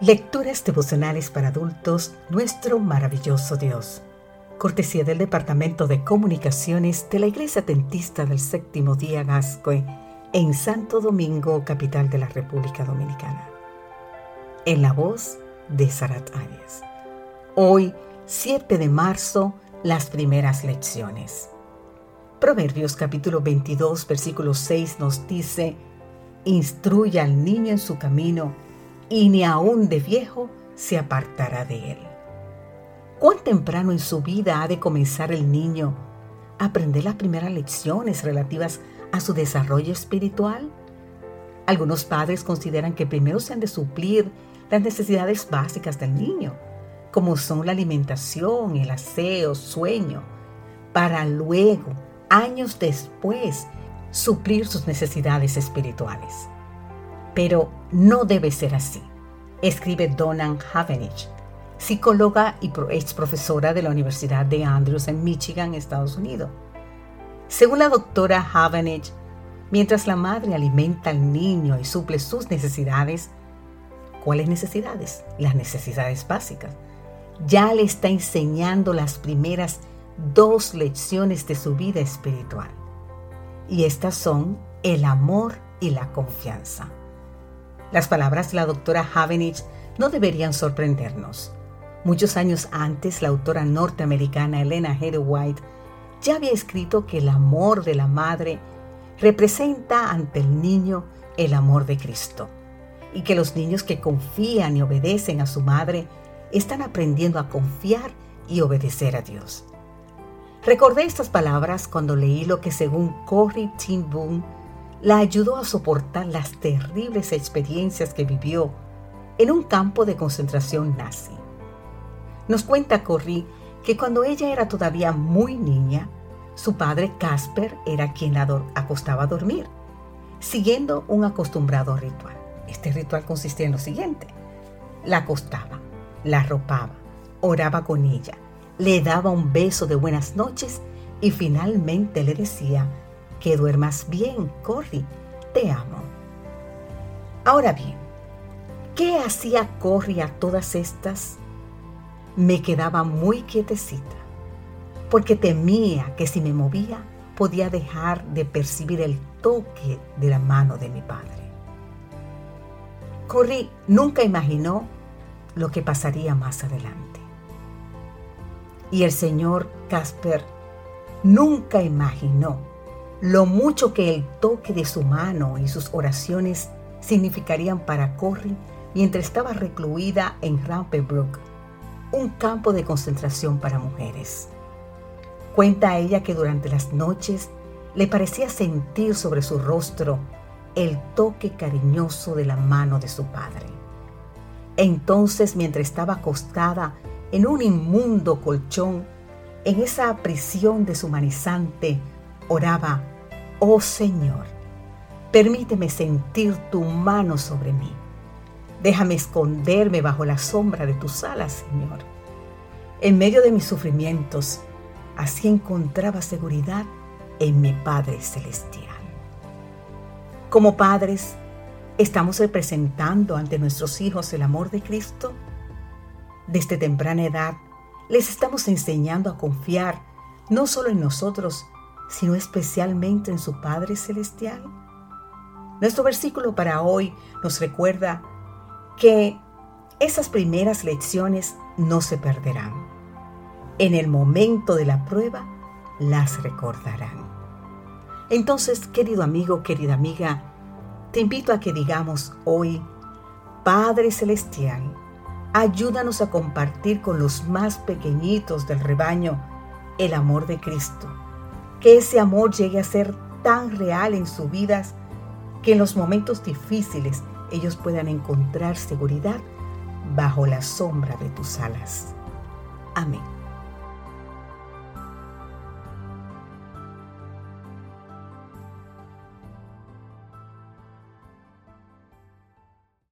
Lecturas devocionales para adultos, nuestro maravilloso Dios. Cortesía del Departamento de Comunicaciones de la Iglesia Tentista del Séptimo Día Gascoe en Santo Domingo, capital de la República Dominicana. En la voz de Sarat Arias. Hoy, 7 de marzo, las primeras lecciones. Proverbios capítulo 22, versículo 6 nos dice, Instruye al niño en su camino y ni aun de viejo se apartará de él. ¿Cuán temprano en su vida ha de comenzar el niño a aprender las primeras lecciones relativas a su desarrollo espiritual? Algunos padres consideran que primero se han de suplir las necesidades básicas del niño, como son la alimentación, el aseo, sueño, para luego, años después, suplir sus necesidades espirituales. Pero no debe ser así, escribe Donnan Havenich, psicóloga y ex profesora de la Universidad de Andrews en Michigan, Estados Unidos. Según la doctora Havenich, mientras la madre alimenta al niño y suple sus necesidades, ¿cuáles necesidades? Las necesidades básicas. Ya le está enseñando las primeras dos lecciones de su vida espiritual. Y estas son el amor y la confianza. Las palabras de la doctora Havenich no deberían sorprendernos. Muchos años antes, la autora norteamericana Elena Heather White ya había escrito que el amor de la madre representa ante el niño el amor de Cristo y que los niños que confían y obedecen a su madre están aprendiendo a confiar y obedecer a Dios. Recordé estas palabras cuando leí lo que según Corrie Ten la ayudó a soportar las terribles experiencias que vivió en un campo de concentración nazi. Nos cuenta Corrie que cuando ella era todavía muy niña, su padre Casper era quien la acostaba a dormir, siguiendo un acostumbrado ritual. Este ritual consistía en lo siguiente. La acostaba, la arropaba, oraba con ella, le daba un beso de buenas noches y finalmente le decía que duermas bien, Corrie. Te amo. Ahora bien, ¿qué hacía Corrie a todas estas? Me quedaba muy quietecita, porque temía que si me movía podía dejar de percibir el toque de la mano de mi padre. Corrie nunca imaginó lo que pasaría más adelante. Y el señor Casper nunca imaginó lo mucho que el toque de su mano y sus oraciones significarían para Corrie mientras estaba recluida en Rampenbrook, un campo de concentración para mujeres. Cuenta a ella que durante las noches le parecía sentir sobre su rostro el toque cariñoso de la mano de su padre. Entonces, mientras estaba acostada en un inmundo colchón, en esa prisión deshumanizante, oraba, oh Señor, permíteme sentir tu mano sobre mí. Déjame esconderme bajo la sombra de tus alas, Señor. En medio de mis sufrimientos, así encontraba seguridad en mi Padre Celestial. Como padres, ¿estamos representando ante nuestros hijos el amor de Cristo? Desde temprana edad, les estamos enseñando a confiar no solo en nosotros, sino especialmente en su Padre Celestial? Nuestro versículo para hoy nos recuerda que esas primeras lecciones no se perderán. En el momento de la prueba las recordarán. Entonces, querido amigo, querida amiga, te invito a que digamos hoy, Padre Celestial, ayúdanos a compartir con los más pequeñitos del rebaño el amor de Cristo que ese amor llegue a ser tan real en sus vidas que en los momentos difíciles ellos puedan encontrar seguridad bajo la sombra de tus alas. Amén.